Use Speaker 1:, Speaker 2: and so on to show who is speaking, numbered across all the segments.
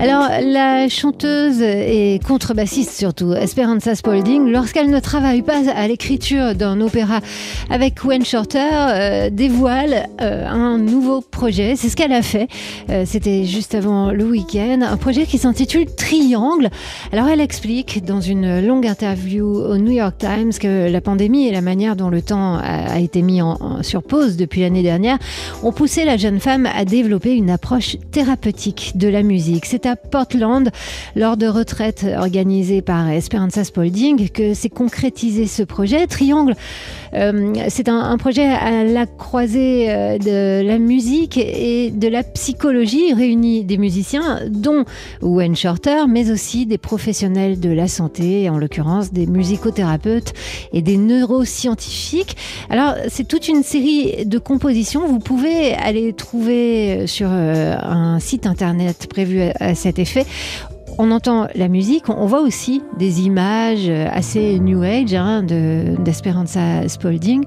Speaker 1: Alors, la chanteuse et contrebassiste surtout, Esperanza Spalding, lorsqu'elle ne travaille pas à l'écriture d'un opéra avec Wayne Shorter, euh, dévoile euh, un nouveau projet. C'est ce qu'elle a fait. Euh, c'était juste avant le week-end. Un projet qui s'intitule Triangle. Alors, elle explique dans une longue interview au New York Times que la pandémie et la manière dont le temps a, été mis en, sur pause depuis l'année dernière ont poussé la jeune femme à développer une approche thérapeutique de la musique. Portland, lors de retraites organisées par Esperanza Spalding, que s'est concrétisé ce projet. Triangle, euh, c'est un, projet à la croisée euh, de la musique et de la psychologie. Réunit des musiciens, dont Wayne Shorter, mais aussi des professionnels de la santé, en l'occurrence des musicothérapeutes et des neuroscientifiques. Alors, c'est toute une série de compositions. Vous pouvez aller trouver sur euh, un site internet prévu à cet effet on entend la musique, on voit aussi des images assez new age hein, d'Esperanza Spalding.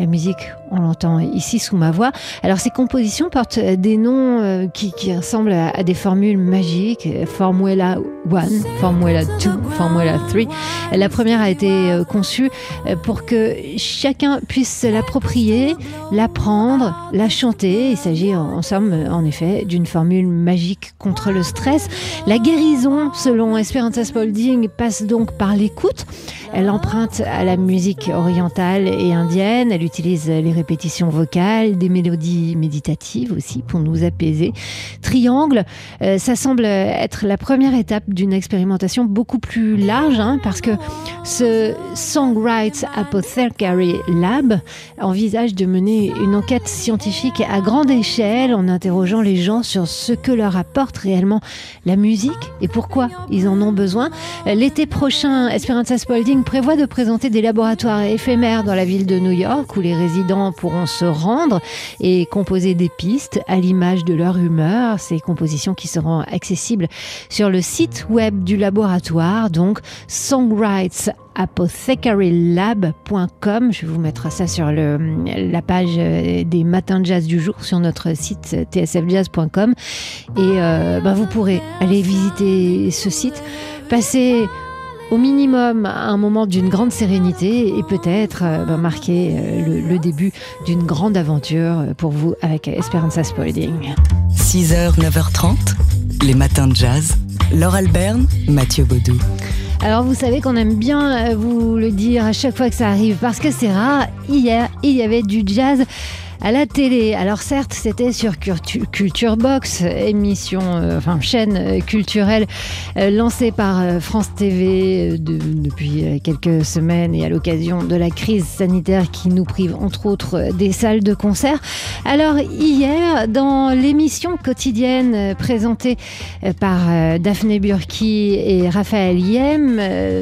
Speaker 1: La musique, on l'entend ici sous ma voix. Alors ces compositions portent des noms euh, qui, ressemblent à, des formules magiques. Formula 1, Formula 2, Formula 3. La première a été euh, conçue euh, pour que chacun puisse l'approprier, l'apprendre, la chanter. Il s'agit en somme, en effet, d'une formule magique contre le stress. La guérison, selon Esperanza Spalding, passe donc par l'écoute. Elle emprunte à la musique orientale et indienne. Utilise les répétitions vocales, des mélodies méditatives aussi pour nous apaiser. Triangle, euh, ça semble être la première étape d'une expérimentation beaucoup plus large hein, parce que ce Songwrites Apothecary Lab envisage de mener une enquête scientifique à grande échelle en interrogeant les gens sur ce que leur apporte réellement la musique et pourquoi ils en ont besoin. L'été prochain, Esperanza Spalding prévoit de présenter des laboratoires éphémères dans la ville de New York où les résidents pourront se rendre et composer des pistes à l'image de leur humeur. Ces compositions qui seront accessibles sur le site web du laboratoire, donc songwritesapothecarylab.com. Je vais vous mettre ça sur la page des matins de jazz du jour sur notre site tsfjazz.com et euh, ben, vous pourrez aller visiter ce site, passer au minimum un moment d'une grande sérénité et peut-être euh, bah, marquer euh, le, début d'une grande aventure euh, pour vous avec Esperanza Spalding.
Speaker 2: 6h, 9h30, les matins de jazz. Laure Alberne, Mathieu Baudou.
Speaker 1: Alors vous savez qu'on aime bien vous le dire à chaque fois que ça arrive parce que c'est rare. Hier, il y avait du jazz à la télé. Alors certes, c'était sur Culture Box, émission, euh, enfin chaîne euh, culturelle euh, lancée par France TV depuis quelques semaines et à l'occasion de la crise sanitaire qui nous prive entre autres des salles de concert. Alors hier, dans l'émission quotidienne présentée par Daphné Burki et Raphaël Yem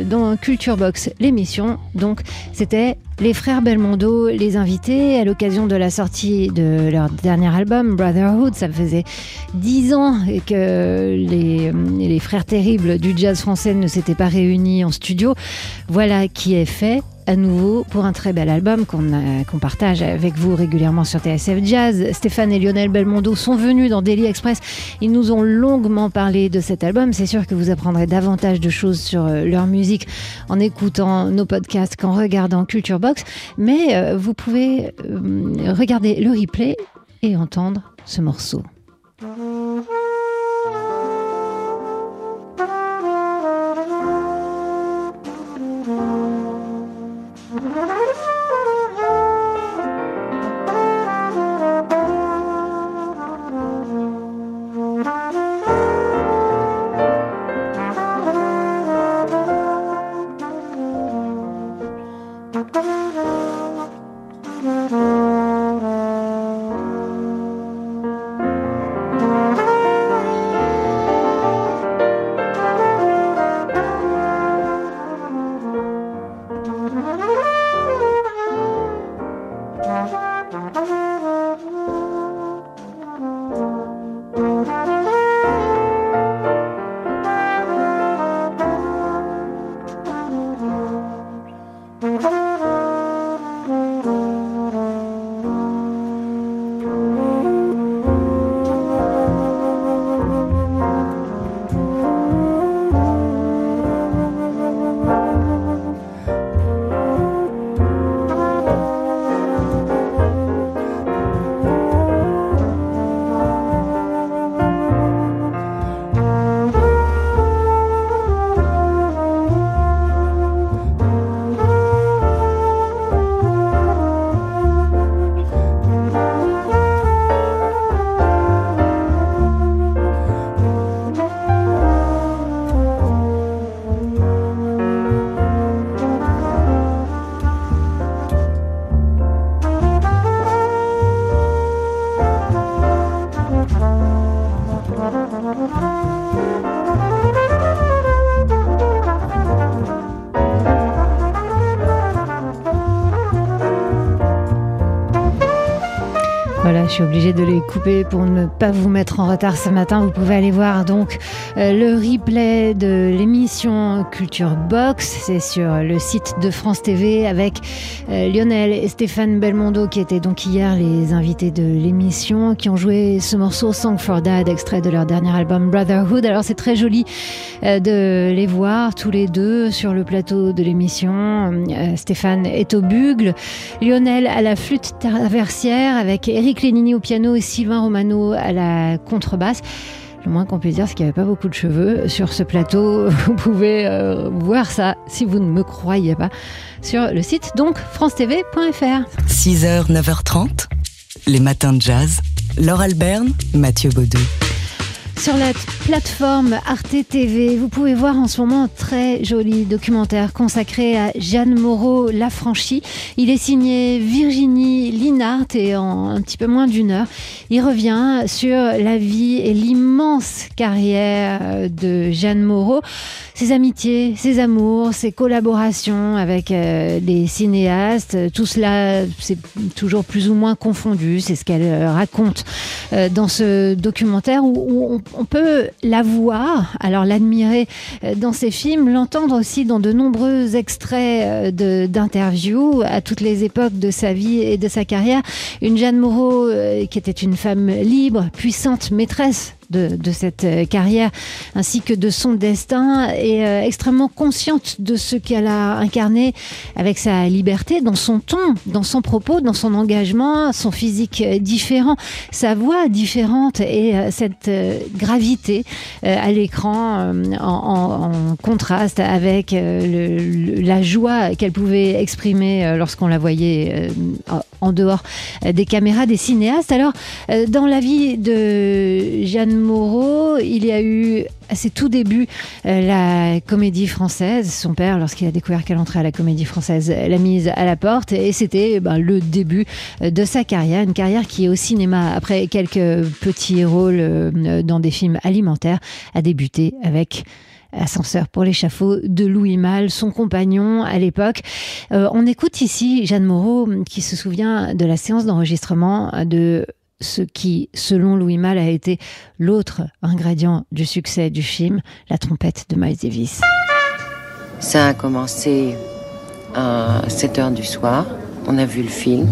Speaker 1: dans Culture Box, l'émission, donc c'était les frères Belmondo, les invités, à l'occasion de la sortie de leur dernier album, Brotherhood, ça faisait dix ans que les frères terribles du jazz français ne s'étaient pas réunis en studio. Voilà qui est fait à nouveau pour un très bel album qu'on partage avec vous régulièrement sur TSF Jazz. Stéphane et Lionel Belmondo sont venus dans Daily Express. Ils nous ont longuement parlé de cet album. C'est sûr que vous apprendrez davantage de choses sur euh, leur musique en écoutant nos podcasts qu'en regardant Culture Box. Mais euh, vous pouvez euh, regarder le replay et entendre ce morceau. Suis obligée de les couper pour ne pas vous mettre en retard ce matin. Vous pouvez aller voir donc euh, le replay de l'émission Culture Box. C'est sur le site de France TV avec euh, Lionel et Stéphane Belmondo qui étaient donc hier les invités de l'émission, qui ont joué ce morceau Song for Dad, extrait de leur dernier album Brotherhood. Alors c'est très joli euh, de les voir tous les deux sur le plateau de l'émission. Stéphane est au bugle, Lionel à la flûte traversière avec Eric Eric au piano et Sylvain Romano à la contrebasse. Le moins qu'on puisse dire, c'est qu'il n'y avait pas beaucoup de cheveux sur ce plateau. Vous pouvez euh, voir ça, si vous ne me croyez pas, sur le site donc francetv.fr.
Speaker 2: 6h, 9h30, les matins de jazz. Laure Alberne, Mathieu Baudou.
Speaker 1: Sur la plateforme Arte TV, vous pouvez voir en ce moment un très joli documentaire consacré à Jeanne Moreau Lafranchi. Il est signé Virginie Et en un petit peu moins d'une heure, il revient sur la vie et l'immense carrière de Jeanne Moreau, ses amitiés, ses amours, ses collaborations avec euh, des cinéastes. Tout cela, c'est toujours plus ou moins confondu. C'est ce qu'elle raconte euh, dans ce documentaire où, on peut la voir, alors l'admirer euh, dans ses films, l'entendre aussi dans de nombreux extraits euh, d'interviews à toutes les époques de sa vie et de sa carrière. Une Jeanne Moreau euh, qui était une femme libre, puissante, maîtresse de, cette euh, carrière ainsi que de son destin et euh, extrêmement consciente de ce qu'elle a incarné avec sa liberté dans son ton, dans son propos, dans son engagement, son physique différent, sa voix différente et cette gravité à l'écran en, contraste avec la joie qu'elle pouvait exprimer lorsqu'on la voyait en dehors des caméras des cinéastes. Alors, dans la vie de Jeanne Moreau, il y a eu à ses tout débuts euh, la comédie française. Son père, lorsqu'il a découvert qu'elle entrait à la comédie française, l'a mise à la porte et c'était ben, le début euh, de sa carrière. Une carrière qui, au cinéma, après quelques petits rôles euh, dans des films alimentaires, a débuté avec Ascenseur pour l'échafaud de Louis Malle, son compagnon à l'époque. on écoute ici Jeanne Moreau qui se souvient de la séance d'enregistrement de ce qui, selon Louis Malle, a été l'autre ingrédient du succès du film, la trompette de Miles Davis.
Speaker 3: Ça a commencé à 7 heures du soir. On a vu le film.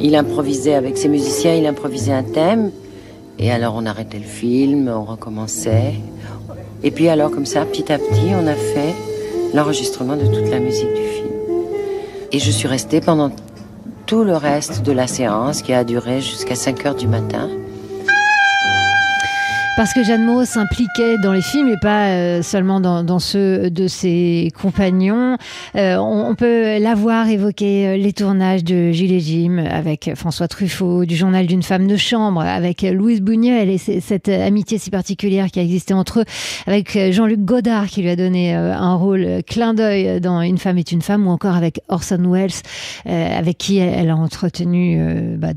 Speaker 3: Il improvisait avec ses musiciens, il improvisait un thème. Et alors on arrêtait le film, on recommençait. Et puis alors comme ça, petit à petit, on a fait l'enregistrement de toute la musique du film. Et je suis restée pendant tout le reste de la séance qui a duré jusqu'à 5 heures du matin.
Speaker 1: Parce que Jeanne Moreau s'impliquait dans les films et pas euh, seulement dans, ceux de ses compagnons. Euh, on, peut la voir évoquer euh, les tournages de Gilles et Jim avec François Truffaut, du journal d'une femme de chambre avec Louise Buñuel et cette amitié si particulière qui a existé entre eux avec Jean-Luc Godard qui lui a donné un rôle clin d'œil dans Une femme est une femme ou encore avec Orson Welles avec qui elle a entretenu bah,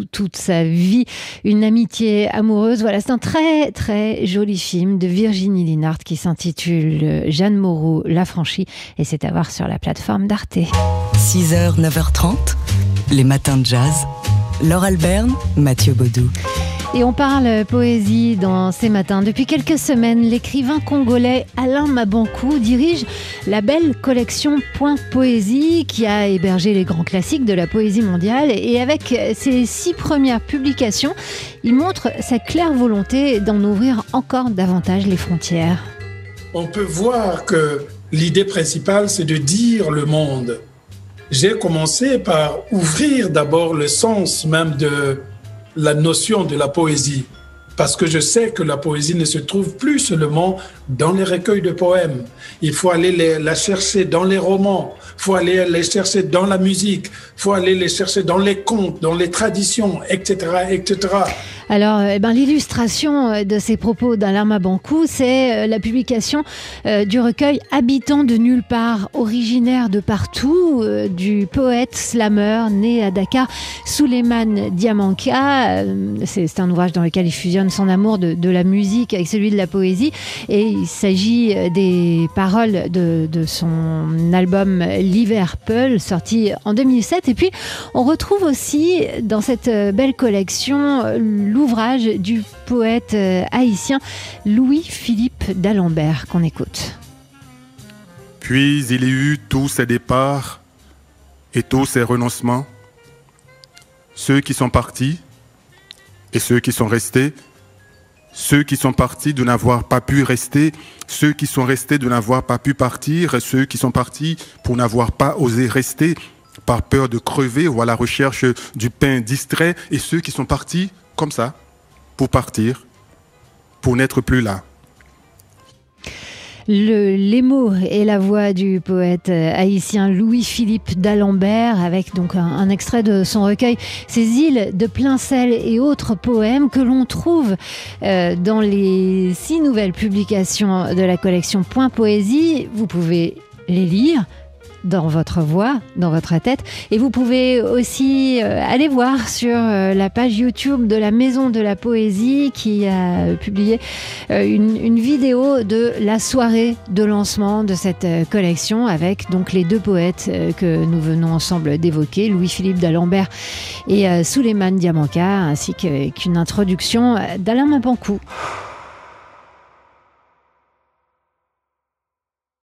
Speaker 1: toute sa vie une amitié amoureuse. Voilà, c'est un très très joli film de Virginie Linard qui s'intitule Jeanne Moreau, La Franchie et c'est à voir sur la plateforme d'Arte.
Speaker 2: 6h, 9h30, les matins de jazz. Laure Alberne, Mathieu Baudou.
Speaker 1: Et on parle poésie dans ces matins. Depuis quelques semaines, l'écrivain congolais Alain Mabankou dirige la belle collection Point Poésie qui a hébergé les grands classiques de la poésie mondiale. Et avec ses six premières publications, il montre sa claire volonté d'en ouvrir encore davantage les frontières.
Speaker 4: On peut voir que l'idée principale, c'est de dire le monde. J'ai commencé par ouvrir d'abord le sens même de la notion de la poésie, parce que je sais que la poésie ne se trouve plus seulement dans les recueils de poèmes. Il faut aller la chercher dans les romans, il faut aller les chercher dans la musique, il faut aller les chercher dans les contes, dans les traditions, etc., etc.
Speaker 1: Alors, eh ben, l'illustration de ces propos d'Alarma Bankou, c'est la publication du recueil Habitants de nulle part, originaire de partout, du poète slammer né à Dakar, Suleiman Diamanka. C'est un ouvrage dans lequel il fusionne son amour de, la musique avec celui de la poésie. Et il s'agit des paroles de, de son album Liverpool, sorti en 2007. Et puis, on retrouve aussi dans cette belle collection l'ouvrage du poète haïtien Louis-Philippe d'Alembert qu'on écoute.
Speaker 5: Puis il y eut tous ces départs et tous ces renoncements, ceux qui sont partis et ceux qui sont restés, ceux qui sont partis de n'avoir pas pu rester, ceux qui sont restés de n'avoir pas pu partir, ceux qui sont partis pour n'avoir pas osé rester par peur de crever ou à la recherche du pain distrait, et ceux qui sont partis comme ça, pour partir, pour n'être plus là.
Speaker 1: Le, les mots et la voix du poète haïtien Louis-Philippe d'Alembert avec donc un, un, extrait de son recueil Ces îles de plein sel et autres poèmes que l'on trouve euh, dans les six nouvelles publications de la collection Point Poésie. Vous pouvez les lire dans votre voix, dans votre tête. Et vous pouvez aussi euh, aller voir sur euh, la page YouTube de la Maison de la Poésie qui a publié euh, une, vidéo de la soirée de lancement de cette collection avec donc les deux poètes que nous venons ensemble d'évoquer, Louis-Philippe d'Alembert et Souleymane Diamanka, ainsi qu'une introduction d'Alain Mapancou.